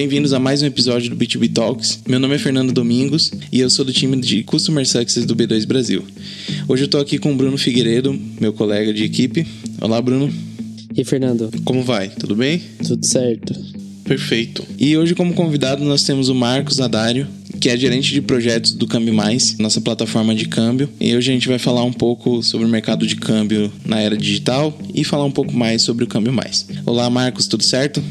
Bem-vindos a mais um episódio do B2B Talks. Meu nome é Fernando Domingos e eu sou do time de Customer Success do B2 Brasil. Hoje eu tô aqui com o Bruno Figueiredo, meu colega de equipe. Olá, Bruno. E Fernando? Como vai? Tudo bem? Tudo certo. Perfeito. E hoje, como convidado, nós temos o Marcos Adário, que é gerente de projetos do Câmbio Mais, nossa plataforma de câmbio. E hoje a gente vai falar um pouco sobre o mercado de câmbio na era digital e falar um pouco mais sobre o Câmbio Mais. Olá, Marcos, tudo certo?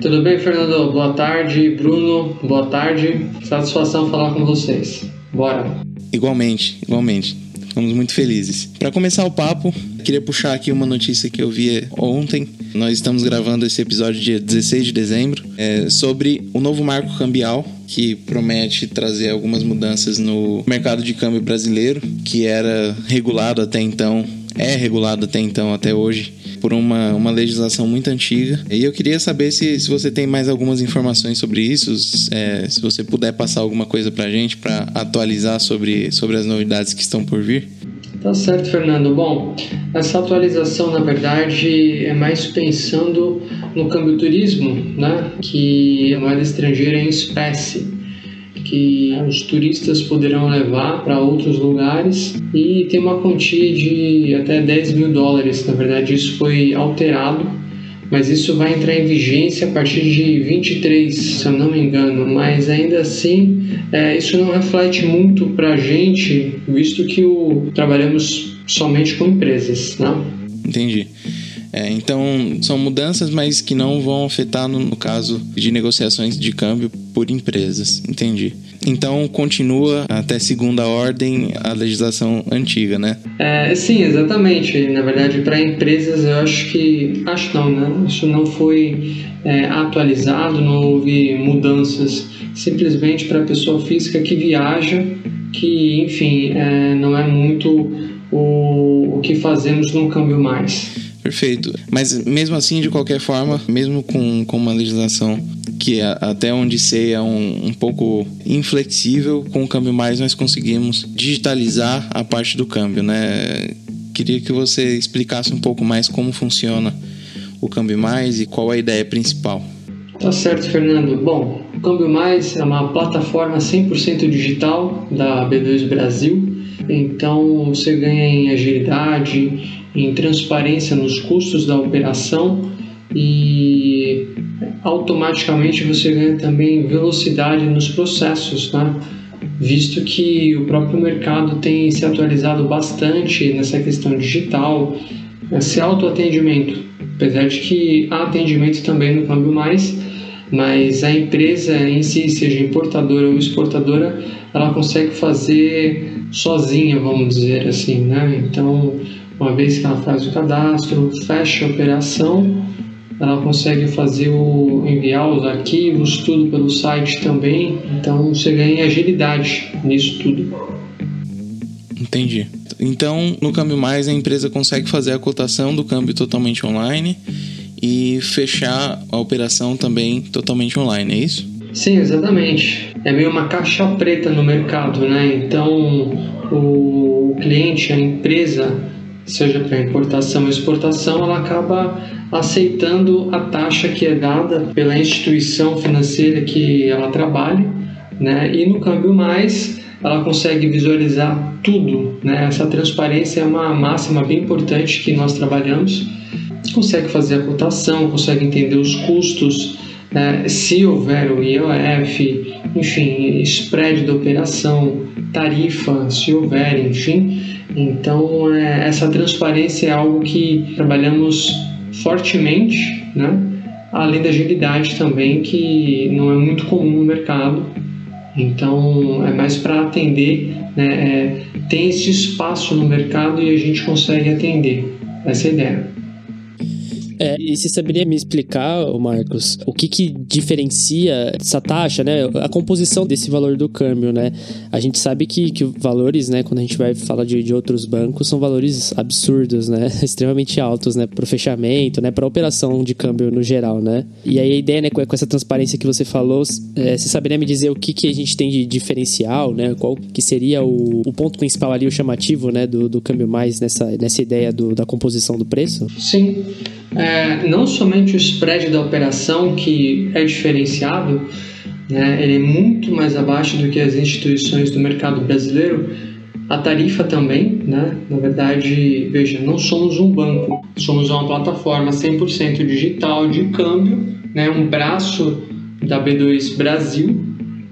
Tudo bem, Fernando? Boa tarde, Bruno. Boa tarde. Satisfação falar com vocês. Bora. Igualmente, igualmente. Ficamos muito felizes. Para começar o papo, queria puxar aqui uma notícia que eu vi ontem. Nós estamos gravando esse episódio dia 16 de dezembro é, sobre o novo marco cambial que promete trazer algumas mudanças no mercado de câmbio brasileiro, que era regulado até então, é regulado até então, até hoje, por uma, uma legislação muito antiga. E eu queria saber se, se você tem mais algumas informações sobre isso, é, se você puder passar alguma coisa para a gente para atualizar sobre, sobre as novidades que estão por vir. Tá certo, Fernando. Bom, essa atualização, na verdade, é mais pensando no câmbio turismo, né? que a moeda estrangeira é em espécie que os turistas poderão levar para outros lugares e tem uma quantia de até 10 mil dólares. Na verdade, isso foi alterado, mas isso vai entrar em vigência a partir de 23, se eu não me engano. Mas ainda assim, é, isso não reflete muito para a gente, visto que o, trabalhamos somente com empresas. Né? Entendi. É, então, são mudanças, mas que não vão afetar no, no, caso de negociações de câmbio por empresas. Entendi. Então, continua até segunda ordem a legislação antiga, né? É, sim, exatamente. Na verdade, para empresas, eu acho que. Acho não, né? Isso não foi é, atualizado, não houve mudanças. Simplesmente para a pessoa física que viaja, que, enfim, é, não é muito o, o que fazemos no câmbio mais. Perfeito. Mas mesmo assim, de qualquer forma, mesmo com, com uma legislação que é até onde sei é um, um pouco inflexível, com o câmbio mais nós conseguimos digitalizar a parte do câmbio, né? Queria que você explicasse um pouco mais como funciona o câmbio mais e qual a ideia principal. Tá certo, Fernando. Bom, o Câmbio Mais é uma plataforma 100% digital da B2 Brasil. Então, você ganha em agilidade, em transparência nos custos da operação e automaticamente você ganha também velocidade nos processos, né? visto que o próprio mercado tem se atualizado bastante nessa questão digital, esse autoatendimento, apesar de que há atendimento também no Câmbio Mais, mas a empresa em si, seja importadora ou exportadora, ela consegue fazer sozinha, vamos dizer assim, né? Então, uma vez que ela faz o cadastro, fecha a operação, ela consegue fazer o enviar os arquivos, tudo pelo site também. Então você ganha agilidade nisso tudo. Entendi. Então, no Câmbio Mais, a empresa consegue fazer a cotação do câmbio totalmente online e fechar a operação também totalmente online, é isso? Sim, exatamente. É meio uma caixa preta no mercado, né? Então, o cliente, a empresa, seja para importação ou exportação, ela acaba aceitando a taxa que é dada pela instituição financeira que ela trabalha, né? E no câmbio mais, ela consegue visualizar tudo, né? Essa transparência é uma máxima bem importante que nós trabalhamos. Consegue fazer a cotação, consegue entender os custos, né? se houver o IOF, enfim, spread da operação, tarifa, se houver, enfim, então, é, essa transparência é algo que trabalhamos fortemente, né? além da agilidade também, que não é muito comum no mercado. Então, é mais para atender, né? É, tem esse espaço no mercado e a gente consegue atender. Essa é ideia. É, e você saberia me explicar, Marcos, o que que diferencia essa taxa, né? A composição desse valor do câmbio, né? A gente sabe que, que valores, né, quando a gente vai falar de, de outros bancos, são valores absurdos, né? Extremamente altos, né? Para o fechamento, né? Para operação de câmbio no geral, né? E aí a ideia, né, com essa transparência que você falou, é, você saberia me dizer o que que a gente tem de diferencial, né? Qual que seria o, o ponto principal ali, o chamativo, né, do, do câmbio mais nessa, nessa ideia do, da composição do preço? Sim. É, não somente o spread da operação que é diferenciado, né, ele é muito mais abaixo do que as instituições do mercado brasileiro, a tarifa também, né? Na verdade, veja, não somos um banco, somos uma plataforma 100% digital de câmbio, né? Um braço da B2 Brasil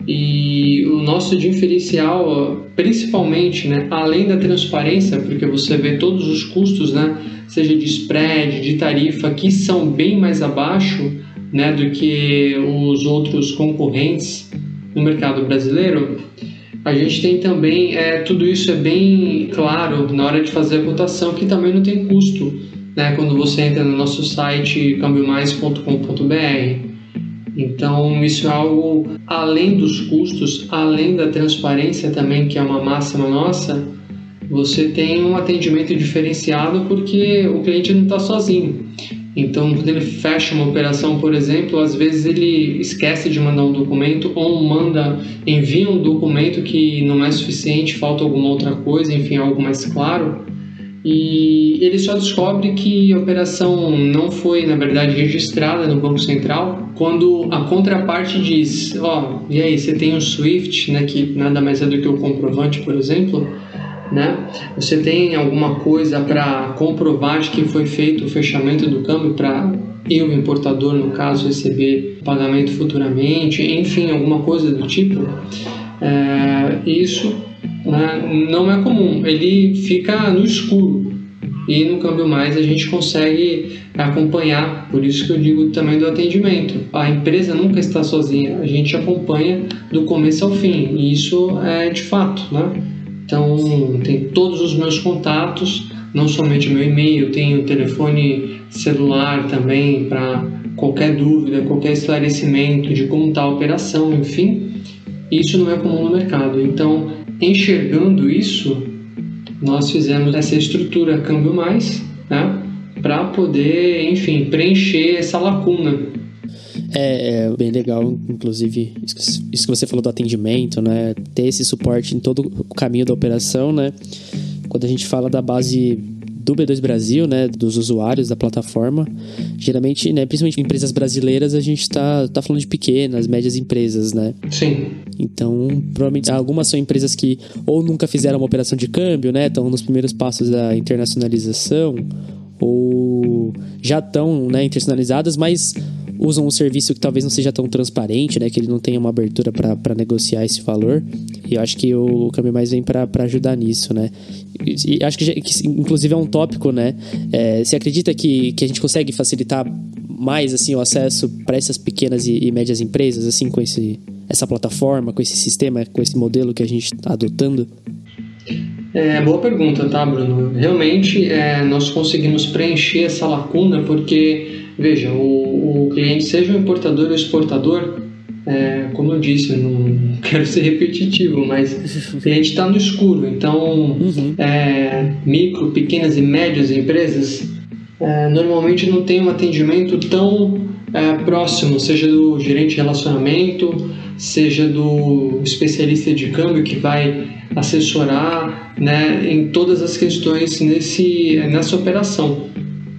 e o nosso diferencial, principalmente, né? Além da transparência, porque você vê todos os custos, né? Seja de spread, de tarifa, que são bem mais abaixo, né? Do que os outros concorrentes no mercado brasileiro a gente tem também, é, tudo isso é bem claro na hora de fazer a cotação, que também não tem custo, né, quando você entra no nosso site cambiomais.com.br. Então, isso é algo além dos custos, além da transparência também, que é uma máxima nossa, você tem um atendimento diferenciado porque o cliente não está sozinho. Então, quando ele fecha uma operação, por exemplo, às vezes ele esquece de mandar um documento ou manda, envia um documento que não é suficiente, falta alguma outra coisa, enfim, algo mais claro. E ele só descobre que a operação não foi, na verdade, registrada no Banco Central quando a contraparte diz: Ó, oh, e aí, você tem o SWIFT, né, que nada mais é do que o comprovante, por exemplo né? Você tem alguma coisa para comprovar de que foi feito o fechamento do câmbio para eu, importador, no caso, receber pagamento futuramente, enfim, alguma coisa do tipo. É, isso né, não é comum, ele fica no escuro e no câmbio mais a gente consegue acompanhar, por isso que eu digo também do atendimento. A empresa nunca está sozinha, a gente acompanha do começo ao fim, e isso é de fato, né? Então, tem todos os meus contatos, não somente meu e-mail, tenho telefone celular também para qualquer dúvida, qualquer esclarecimento de como está a operação, enfim. Isso não é comum no mercado. Então, enxergando isso, nós fizemos essa estrutura Câmbio Mais, né, para poder, enfim, preencher essa lacuna é, é, bem legal, inclusive, isso que você falou do atendimento, né? Ter esse suporte em todo o caminho da operação, né? Quando a gente fala da base do B2 Brasil, né, dos usuários da plataforma, geralmente, né, principalmente empresas brasileiras, a gente está tá falando de pequenas, médias empresas, né? Sim. Então, provavelmente algumas são empresas que ou nunca fizeram uma operação de câmbio, né, estão nos primeiros passos da internacionalização, ou já estão, né, internacionalizadas, mas usam um serviço que talvez não seja tão transparente, né? Que ele não tenha uma abertura para negociar esse valor. E eu acho que o Câmbio Mais vem para ajudar nisso, né? E acho que, que, inclusive, é um tópico, né? É, você acredita que, que a gente consegue facilitar mais, assim, o acesso para essas pequenas e, e médias empresas, assim, com esse, essa plataforma, com esse sistema, com esse modelo que a gente está adotando? É, boa pergunta, tá, Bruno? Realmente, é, nós conseguimos preencher essa lacuna porque Veja, o, o cliente, seja o importador ou exportador, é, como eu disse, eu não quero ser repetitivo, mas o cliente está no escuro. Então, uhum. é, micro, pequenas e médias empresas é, normalmente não tem um atendimento tão é, próximo, seja do gerente de relacionamento, seja do especialista de câmbio que vai assessorar né, em todas as questões nesse, nessa operação.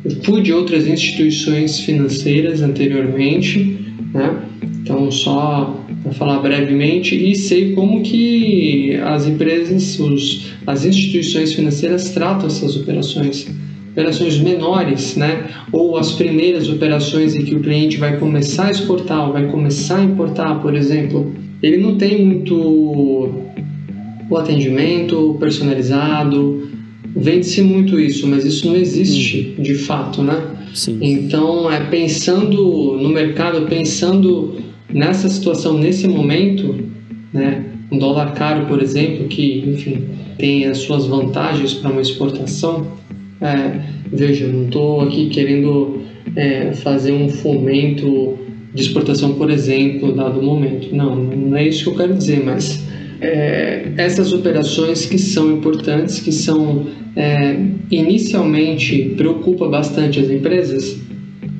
Eu fui de outras instituições financeiras anteriormente, né? Então, só para falar brevemente, e sei como que as empresas, os, as instituições financeiras tratam essas operações. Operações menores, né? Ou as primeiras operações em que o cliente vai começar a exportar ou vai começar a importar, por exemplo, ele não tem muito o atendimento personalizado, Vende-se muito isso, mas isso não existe hum. de fato, né? Sim. Então, é pensando no mercado, pensando nessa situação, nesse momento, né? Um dólar caro, por exemplo, que, enfim, tem as suas vantagens para uma exportação. É, veja, não estou aqui querendo é, fazer um fomento de exportação, por exemplo, dado momento. Não, não é isso que eu quero dizer, mas é, essas operações que são importantes, que são é, inicialmente preocupa bastante as empresas,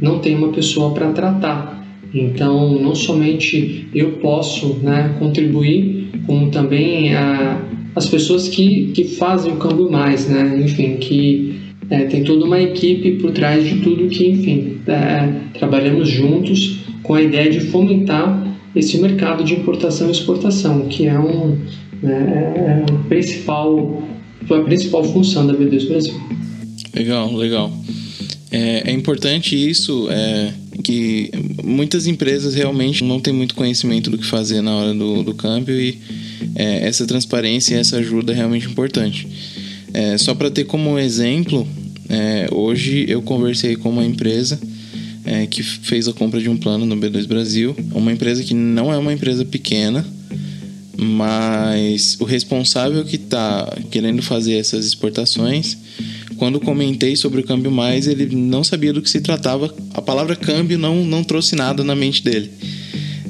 não tem uma pessoa para tratar. Então, não somente eu posso né, contribuir, como também a, as pessoas que, que fazem o câmbio mais, né? enfim, que é, tem toda uma equipe por trás de tudo que, enfim, é, trabalhamos juntos com a ideia de fomentar esse mercado de importação e exportação, que é um né, é, é principal, a principal função da B2 Brasil. Legal, legal. É, é importante isso, é, que muitas empresas realmente não têm muito conhecimento do que fazer na hora do, do câmbio e é, essa transparência e essa ajuda é realmente importante. É, só para ter como exemplo, é, hoje eu conversei com uma empresa é, que fez a compra de um plano no B2 Brasil, uma empresa que não é uma empresa pequena, mas o responsável que está querendo fazer essas exportações quando comentei sobre o câmbio mais, ele não sabia do que se tratava. A palavra câmbio não, não trouxe nada na mente dele.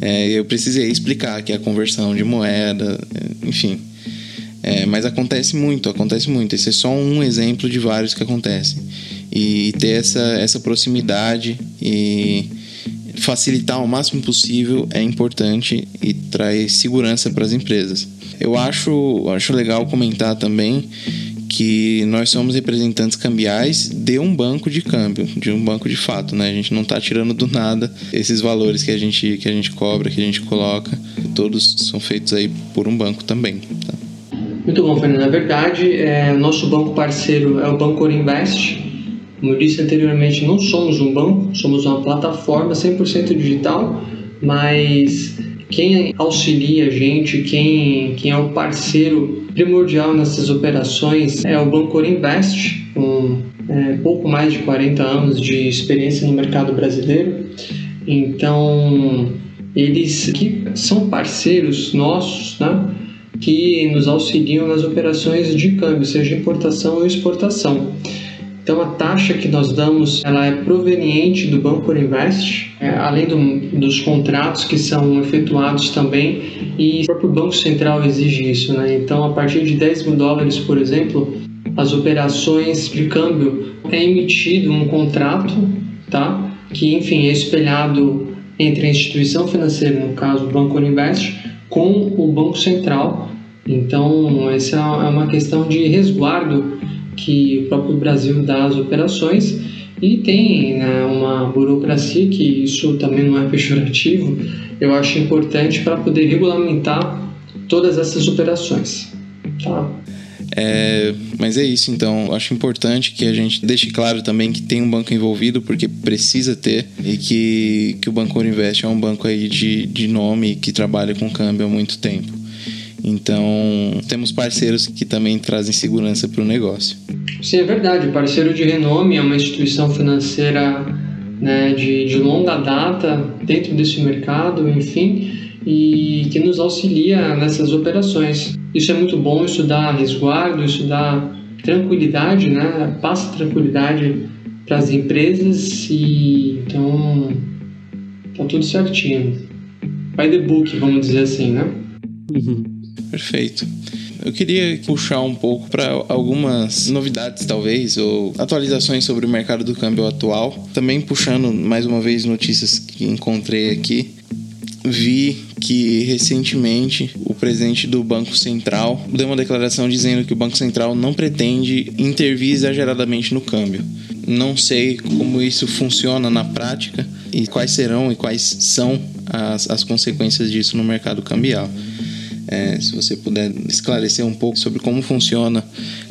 É, eu precisei explicar que a conversão de moeda, enfim. É, mas acontece muito, acontece muito. Esse é só um exemplo de vários que acontecem. E ter essa, essa proximidade e facilitar o máximo possível é importante e traz segurança para as empresas. Eu acho, acho legal comentar também que nós somos representantes cambiais de um banco de câmbio, de um banco de fato, né? A gente não está tirando do nada esses valores que a gente que a gente cobra, que a gente coloca, todos são feitos aí por um banco também. Tá? Muito bom, Fernando. Na verdade, é, nosso banco parceiro é o Banco Orinvest. Como eu disse anteriormente, não somos um banco, somos uma plataforma 100% digital, mas quem auxilia a gente, quem, quem é o parceiro primordial nessas operações é o Banco Invest, com é, pouco mais de 40 anos de experiência no mercado brasileiro. Então, eles que são parceiros nossos, né, que nos auxiliam nas operações de câmbio, seja importação ou exportação. Então a taxa que nós damos ela é proveniente do Banco Invest, é, além do, dos contratos que são efetuados também e o próprio Banco Central exige isso. Né? Então a partir de 10 mil dólares, por exemplo, as operações de câmbio é emitido um contrato, tá? Que enfim é espelhado entre a instituição financeira, no caso o Banco Invest, com o Banco Central. Então essa é uma questão de resguardo que o próprio Brasil dá às operações e tem né, uma burocracia que isso também não é pejorativo, eu acho importante para poder regulamentar todas essas operações. Tá? É, mas é isso, então. Acho importante que a gente deixe claro também que tem um banco envolvido, porque precisa ter, e que, que o Banco Invest é um banco aí de, de nome que trabalha com câmbio há muito tempo. Então, temos parceiros que também trazem segurança para o negócio. Sim, é verdade. Parceiro de renome é uma instituição financeira né, de, de longa data dentro desse mercado, enfim, e que nos auxilia nessas operações. Isso é muito bom, isso dá resguardo, isso dá tranquilidade, né? passa tranquilidade para as empresas e então tá tudo certinho. By the book, vamos dizer assim, né? Uhum. Perfeito. Eu queria puxar um pouco para algumas novidades, talvez, ou atualizações sobre o mercado do câmbio atual. Também puxando mais uma vez notícias que encontrei aqui. Vi que recentemente o presidente do Banco Central deu uma declaração dizendo que o Banco Central não pretende intervir exageradamente no câmbio. Não sei como isso funciona na prática e quais serão e quais são as, as consequências disso no mercado cambial. É, se você puder esclarecer um pouco sobre como funciona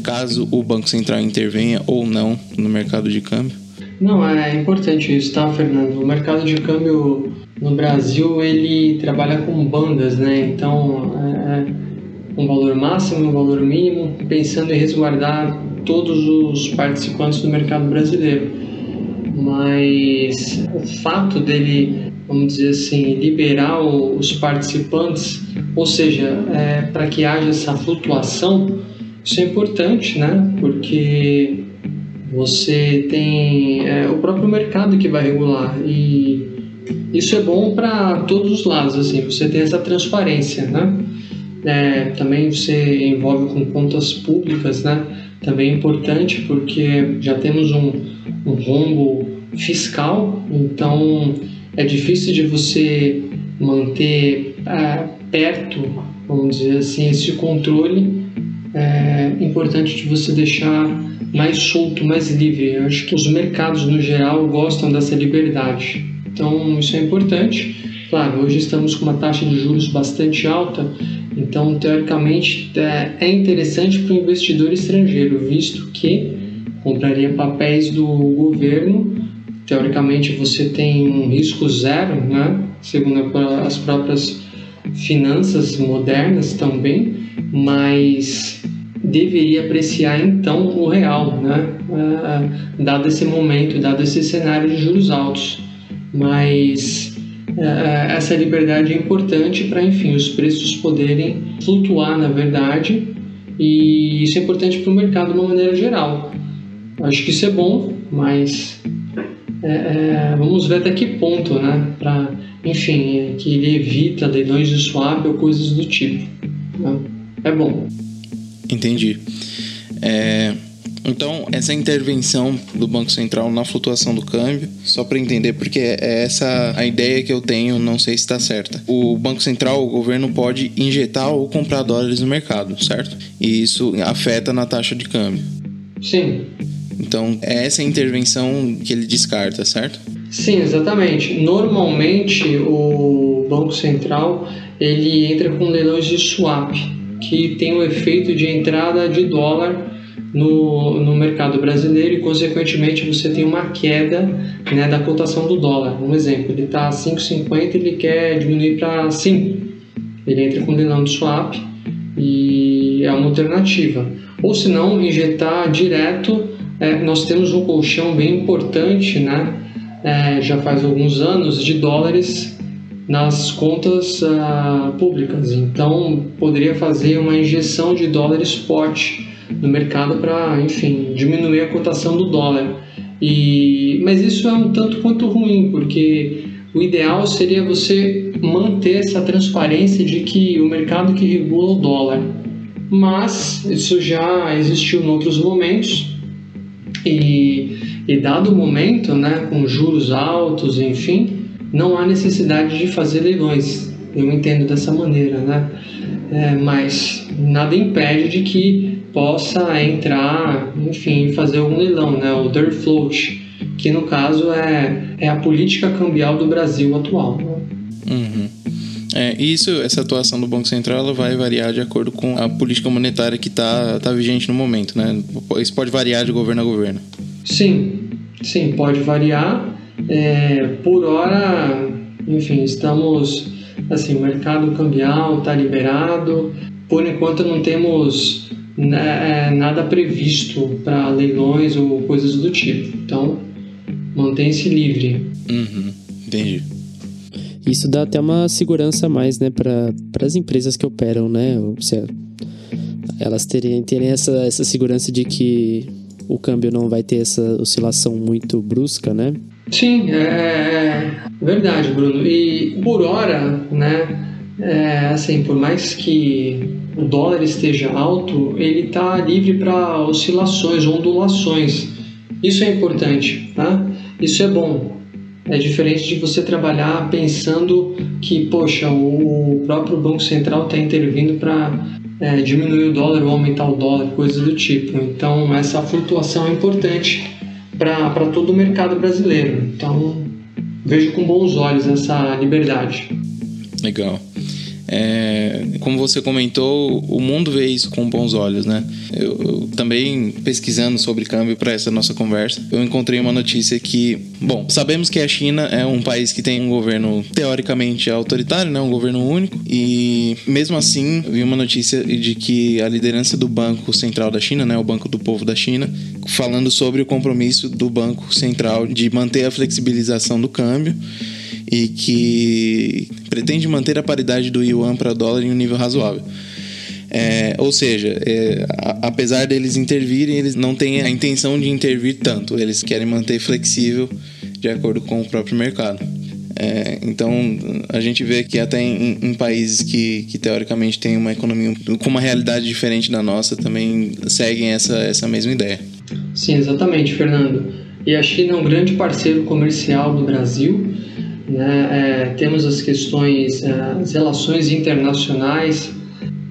caso o Banco Central intervenha ou não no mercado de câmbio. Não, é importante isso, tá, Fernando? O mercado de câmbio no Brasil ele trabalha com bandas, né? Então, é, é um valor máximo, um valor mínimo, pensando em resguardar todos os participantes do mercado brasileiro. Mas o fato dele vamos dizer assim, liberar os participantes, ou seja, é, para que haja essa flutuação, isso é importante, né? Porque você tem é, o próprio mercado que vai regular e isso é bom para todos os lados, assim, você tem essa transparência, né? É, também você envolve com contas públicas, né? Também é importante porque já temos um, um rombo fiscal, então é difícil de você manter é, perto, vamos dizer assim, esse controle. É importante de você deixar mais solto, mais livre. Eu acho que os mercados no geral gostam dessa liberdade. Então isso é importante. Claro, hoje estamos com uma taxa de juros bastante alta, então teoricamente é, é interessante para o investidor estrangeiro, visto que compraria papéis do governo. Teoricamente você tem um risco zero, né? segundo as próprias finanças modernas também, mas deveria apreciar então o real, né? Uh, dado esse momento, dado esse cenário de juros altos. Mas uh, essa liberdade é importante para, enfim, os preços poderem flutuar, na verdade, e isso é importante para o mercado de uma maneira geral. Acho que isso é bom, mas é, vamos ver até que ponto, né? Para, enfim, que ele evita leilões de swap ou coisas do tipo. Né? É bom. Entendi. É, então, essa intervenção do Banco Central na flutuação do câmbio, só para entender, porque é essa a ideia que eu tenho, não sei se está certa. O Banco Central, o governo pode injetar ou comprar dólares no mercado, certo? E isso afeta na taxa de câmbio. Sim. Então, é essa intervenção que ele descarta, certo? Sim, exatamente. Normalmente, o Banco Central ele entra com leilões de swap, que tem o efeito de entrada de dólar no, no mercado brasileiro e, consequentemente, você tem uma queda né, da cotação do dólar. Um exemplo, ele está a 5,50 ele quer diminuir para 5. Ele entra com leilão de swap e é uma alternativa. Ou se não, injetar direto. É, nós temos um colchão bem importante, né? É, já faz alguns anos, de dólares nas contas uh, públicas. Então, poderia fazer uma injeção de dólar spot no mercado para, enfim, diminuir a cotação do dólar. E, mas isso é um tanto quanto ruim, porque o ideal seria você manter essa transparência de que o mercado que regula o dólar. Mas isso já existiu em outros momentos e, e dado o momento, né, com juros altos, enfim, não há necessidade de fazer leilões. Eu entendo dessa maneira, né? É, mas nada impede de que possa entrar, enfim, fazer algum leilão, né? O dirt float, que no caso é, é a política cambial do Brasil atual. Uhum. É, isso, essa atuação do Banco Central ela vai variar de acordo com a política monetária que está tá vigente no momento, né? Isso pode variar de governo a governo. Sim, sim, pode variar. É, por hora, enfim, estamos assim, o mercado cambial está liberado. Por enquanto não temos né, é, nada previsto para leilões ou coisas do tipo. Então, mantém-se livre. Uhum, entendi. Isso dá até uma segurança a mais, né, para as empresas que operam, né? Se elas terem, terem essa, essa segurança de que o câmbio não vai ter essa oscilação muito brusca, né? Sim, é, é verdade, Bruno. E por hora, né, é, assim, por mais que o dólar esteja alto, ele está livre para oscilações, ondulações. Isso é importante, tá? Isso é bom. É diferente de você trabalhar pensando que, poxa, o próprio Banco Central está intervindo para é, diminuir o dólar ou aumentar o dólar, coisas do tipo. Então, essa flutuação é importante para todo o mercado brasileiro. Então, vejo com bons olhos essa liberdade. Legal. É, como você comentou, o mundo vê isso com bons olhos, né? Eu, eu também pesquisando sobre câmbio para essa nossa conversa, eu encontrei uma notícia que, bom, sabemos que a China é um país que tem um governo teoricamente autoritário, né? Um governo único e mesmo assim vi uma notícia de que a liderança do Banco Central da China, né? O Banco do Povo da China, falando sobre o compromisso do Banco Central de manter a flexibilização do câmbio e que pretende manter a paridade do yuan para dólar em um nível razoável. É, ou seja, é, a, apesar deles intervirem, eles não têm a intenção de intervir tanto, eles querem manter flexível de acordo com o próprio mercado. É, então a gente vê que até em, em, países que, que teoricamente têm uma economia com uma realidade diferente da nossa também seguem essa, essa mesma ideia. Sim, exatamente, Fernando. E a China é um grande parceiro comercial do Brasil né? É, temos as questões, é, as relações internacionais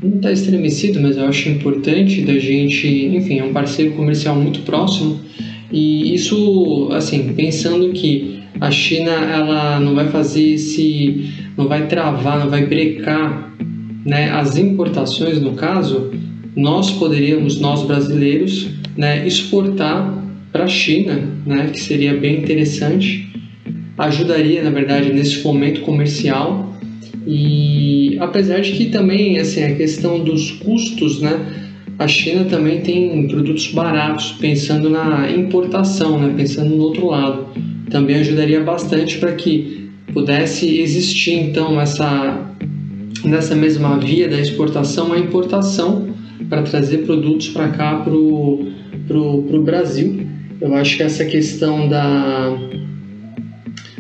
não está estremecido, mas eu acho importante da gente, enfim, é um parceiro comercial muito próximo e isso, assim, pensando que a China ela não vai fazer esse, não vai travar, não vai brecar, né, as importações no caso, nós poderíamos, nós brasileiros, né, exportar para a China, né, que seria bem interessante, ajudaria na verdade nesse fomento comercial. E apesar de que também assim a questão dos custos, né, a China também tem produtos baratos, pensando na importação, né, pensando no outro lado, também ajudaria bastante para que pudesse existir então essa nessa mesma via da exportação a importação para trazer produtos para cá para o Brasil. Eu acho que essa questão da,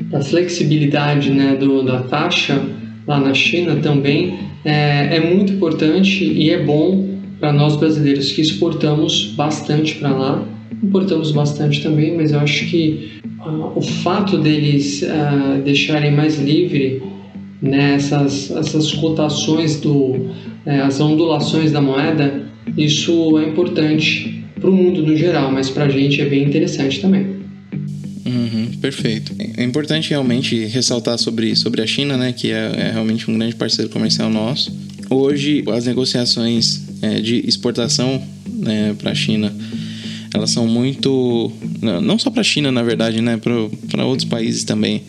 da flexibilidade né, do, da taxa lá na China também é, é muito importante e é bom para nós brasileiros que exportamos bastante para lá. Importamos bastante também, mas eu acho que uh, o fato deles uh, deixarem mais livre né, essas, essas cotações, do, uh, as ondulações da moeda, isso é importante para o mundo no geral, mas para a gente é bem interessante também. Uhum, perfeito. É importante realmente ressaltar sobre, sobre a China, né, que é, é realmente um grande parceiro comercial nosso. Hoje, as negociações é, de exportação né, para a China, elas são muito. Não só para a China, na verdade, né, para outros países também.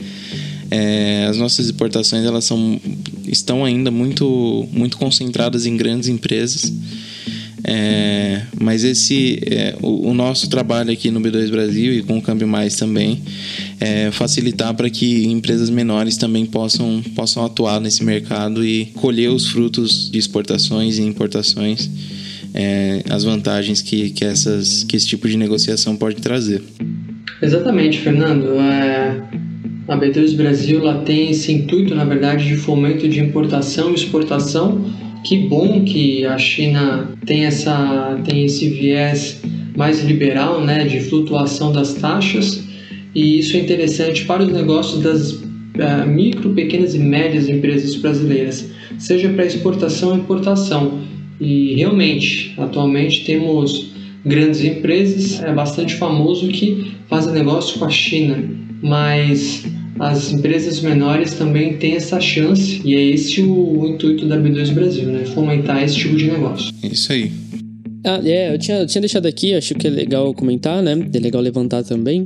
É, as nossas exportações elas são, estão ainda muito, muito concentradas em grandes empresas é, mas esse é, o, o, nosso trabalho aqui no B2 Brasil e com o Câmbio Mais também é facilitar para que empresas menores também possam, possam atuar nesse mercado e colher os frutos de exportações e importações, é, as vantagens que, que, essas, que esse tipo de negociação pode trazer. Exatamente, Fernando. É, a B2 Brasil ela tem esse intuito, na verdade, de fomento de importação e exportação que bom que a China tem, essa, tem esse viés mais liberal né, de flutuação das taxas e isso é interessante para os negócios das uh, micro, pequenas e médias empresas brasileiras, seja para exportação ou importação. E realmente, atualmente temos grandes empresas, é bastante famoso que fazem negócio com a China, mas as empresas menores também têm essa chance e é esse o, o intuito da B2 Brasil, né? Fomentar esse tipo de negócio. É isso aí. Ah, é, eu tinha, eu tinha deixado aqui, acho que é legal comentar, né? É legal levantar também.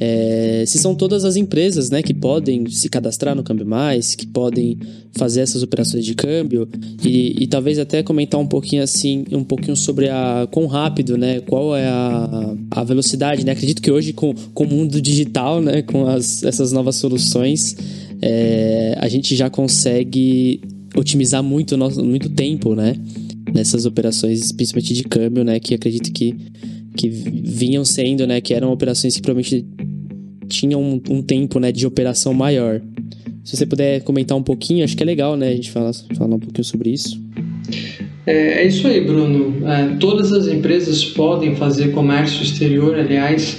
É, se são todas as empresas, né, que podem se cadastrar no Câmbio Mais, que podem fazer essas operações de câmbio e, e talvez até comentar um pouquinho assim, um pouquinho sobre a quão rápido, né? Qual é a, a velocidade, né? Acredito que hoje com, com o mundo digital, né, com as, essas novas soluções, é, a gente já consegue otimizar muito nosso muito tempo, né? Nessas operações, principalmente de câmbio, né? Que acredito que, que vinham sendo, né? Que eram operações que provavelmente tinham um, um tempo, né? De operação maior. Se você puder comentar um pouquinho, acho que é legal, né? A gente falar, falar um pouquinho sobre isso. É, é isso aí, Bruno. É, todas as empresas podem fazer comércio exterior, aliás,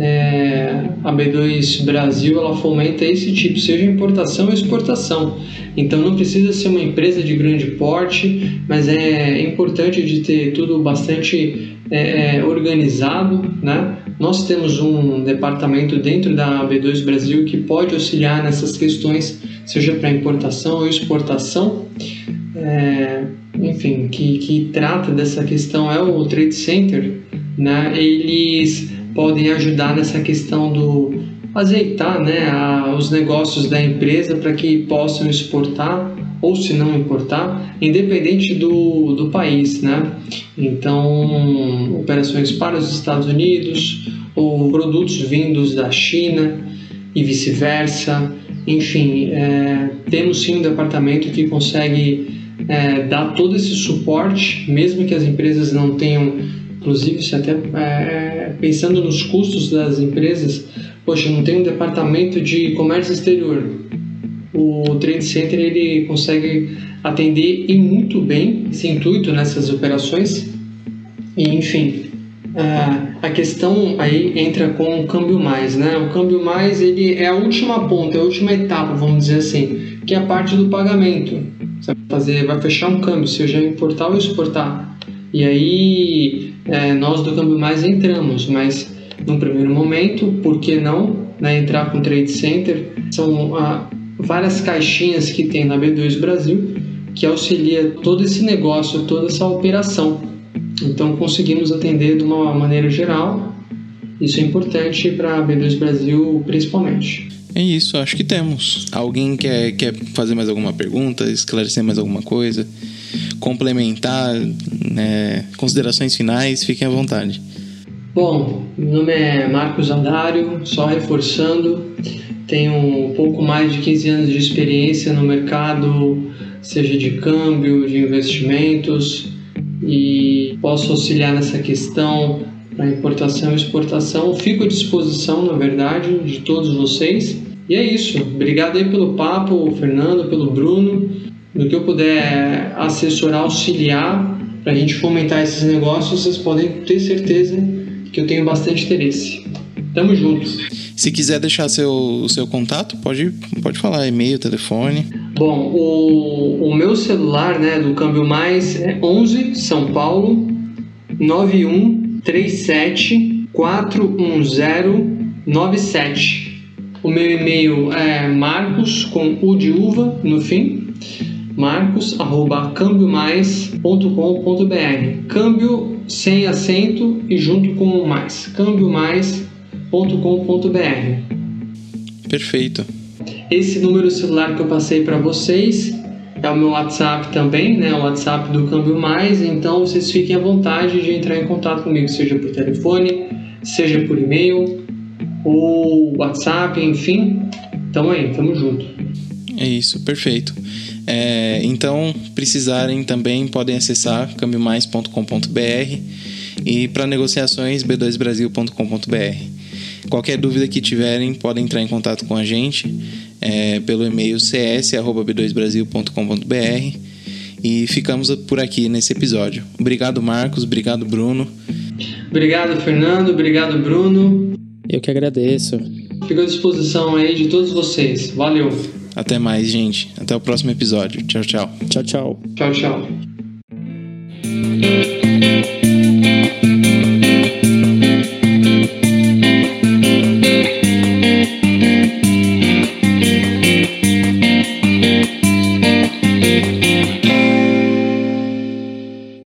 é, a B2 Brasil ela fomenta esse tipo, seja importação ou exportação. Então não precisa ser uma empresa de grande porte, mas é importante de ter tudo bastante é, é organizado, né? Nós temos um departamento dentro da B2 Brasil que pode auxiliar nessas questões, seja para importação ou exportação. É, enfim, que, que trata dessa questão é o Trade Center, né? Eles podem ajudar nessa questão do azeitar né, a, os negócios da empresa para que possam exportar ou se não importar, independente do, do país, né? Então, operações para os Estados Unidos ou produtos vindos da China e vice-versa. Enfim, é, temos sim um departamento que consegue é, dar todo esse suporte, mesmo que as empresas não tenham Inclusive, se até é, pensando nos custos das empresas, poxa, não tem um departamento de comércio exterior. O Trade Center ele consegue atender e muito bem esse intuito nessas operações. E, enfim, a questão aí entra com o câmbio mais, né? O câmbio mais ele é a última ponta, é a última etapa, vamos dizer assim, que é a parte do pagamento. Você vai, fazer, vai fechar um câmbio, seja importar ou exportar. E aí é, nós do Câmbio Mais entramos, mas no primeiro momento, por que não né, entrar com Trade Center? São ah, várias caixinhas que tem na B2 Brasil que auxilia todo esse negócio, toda essa operação. Então conseguimos atender de uma maneira geral. Isso é importante para a B2 Brasil principalmente. É isso, acho que temos. Alguém quer, quer fazer mais alguma pergunta, esclarecer mais alguma coisa, complementar, né, considerações finais, fiquem à vontade. Bom, meu nome é Marcos Andário, só reforçando, tenho um pouco mais de 15 anos de experiência no mercado, seja de câmbio, de investimentos, e posso auxiliar nessa questão para importação e exportação. Fico à disposição, na verdade, de todos vocês. E é isso. Obrigado aí pelo papo, Fernando, pelo Bruno. No que eu puder assessorar, auxiliar para a gente fomentar esses negócios, vocês podem ter certeza que eu tenho bastante interesse. Tamo junto. Se quiser deixar seu, seu contato, pode, pode falar, e-mail, telefone. Bom, o, o meu celular né, do Câmbio Mais é 11 São Paulo 9137 41097. O meu e-mail é marcos com u de uva no fim marcos@cambiomais.com.br. Câmbio sem acento e junto com mais. câmbiomais.com.br. Perfeito. Esse número celular que eu passei para vocês é o meu WhatsApp também, né? O WhatsApp do Câmbio Mais. Então vocês fiquem à vontade de entrar em contato comigo, seja por telefone, seja por e-mail ou WhatsApp, enfim. Tamo aí, tamo junto. É isso, perfeito. É, então, precisarem também podem acessar cambiomais.com.br e para negociações b2brasil.com.br. Qualquer dúvida que tiverem, podem entrar em contato com a gente é, pelo e-mail cs@b2brasil.com.br e ficamos por aqui nesse episódio. Obrigado, Marcos. Obrigado, Bruno. Obrigado, Fernando. Obrigado, Bruno. Eu que agradeço. Fico à disposição aí de todos vocês. Valeu. Até mais, gente. Até o próximo episódio. Tchau, tchau. Tchau, tchau. Tchau, tchau.